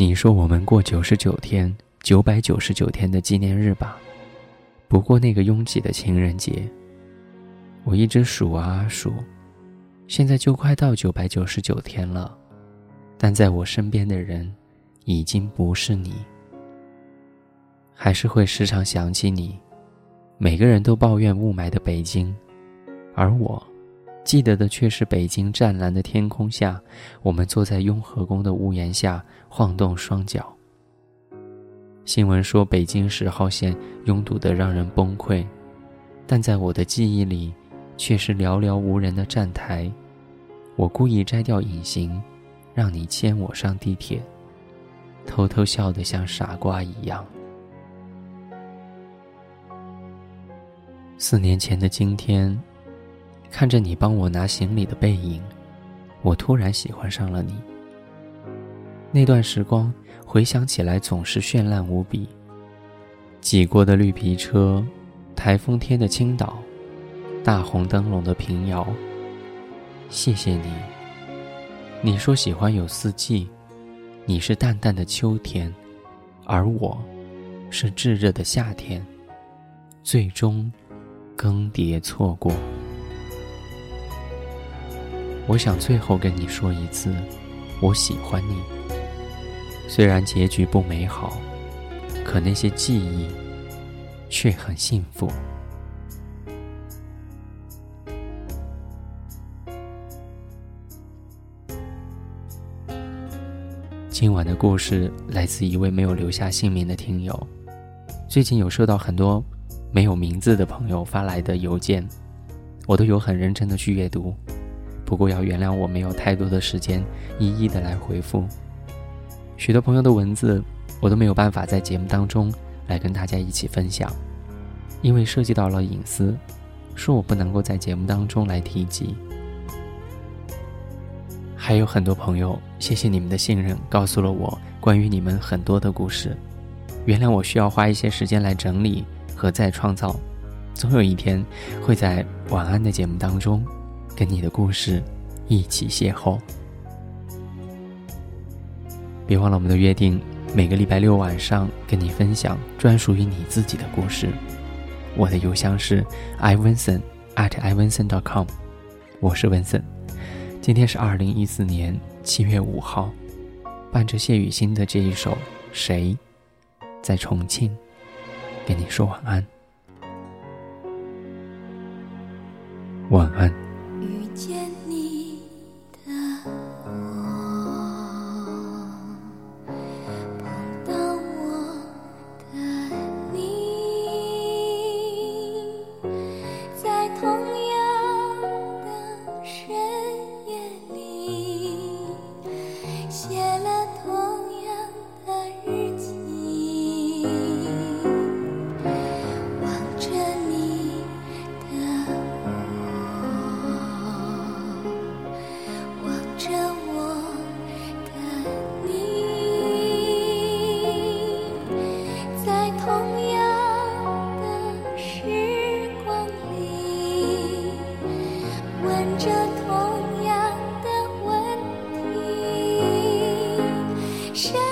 你说我们过九十九天、九百九十九天的纪念日吧，不过那个拥挤的情人节。我一直数啊数，现在就快到九百九十九天了，但在我身边的人，已经不是你。还是会时常想起你。每个人都抱怨雾霾的北京，而我。记得的却是北京湛蓝的天空下，我们坐在雍和宫的屋檐下晃动双脚。新闻说北京十号线拥堵得让人崩溃，但在我的记忆里，却是寥寥无人的站台。我故意摘掉隐形，让你牵我上地铁，偷偷笑得像傻瓜一样。四年前的今天。看着你帮我拿行李的背影，我突然喜欢上了你。那段时光回想起来总是绚烂无比。挤过的绿皮车，台风天的青岛，大红灯笼的平遥。谢谢你。你说喜欢有四季，你是淡淡的秋天，而我，是炙热的夏天。最终，更迭错过。我想最后跟你说一次，我喜欢你。虽然结局不美好，可那些记忆却很幸福。今晚的故事来自一位没有留下姓名的听友。最近有收到很多没有名字的朋友发来的邮件，我都有很认真的去阅读。不过要原谅我没有太多的时间一一的来回复，许多朋友的文字我都没有办法在节目当中来跟大家一起分享，因为涉及到了隐私，说我不能够在节目当中来提及。还有很多朋友，谢谢你们的信任，告诉了我关于你们很多的故事，原谅我需要花一些时间来整理和再创造，总有一天会在晚安的节目当中。跟你的故事一起邂逅，别忘了我们的约定，每个礼拜六晚上跟你分享专属于你自己的故事。我的邮箱是 ivinson at ivinson dot com，我是文森。今天是二零一四年七月五号，伴着谢雨欣的这一首《谁在重庆》，跟你说晚安，晚安。见你。谁。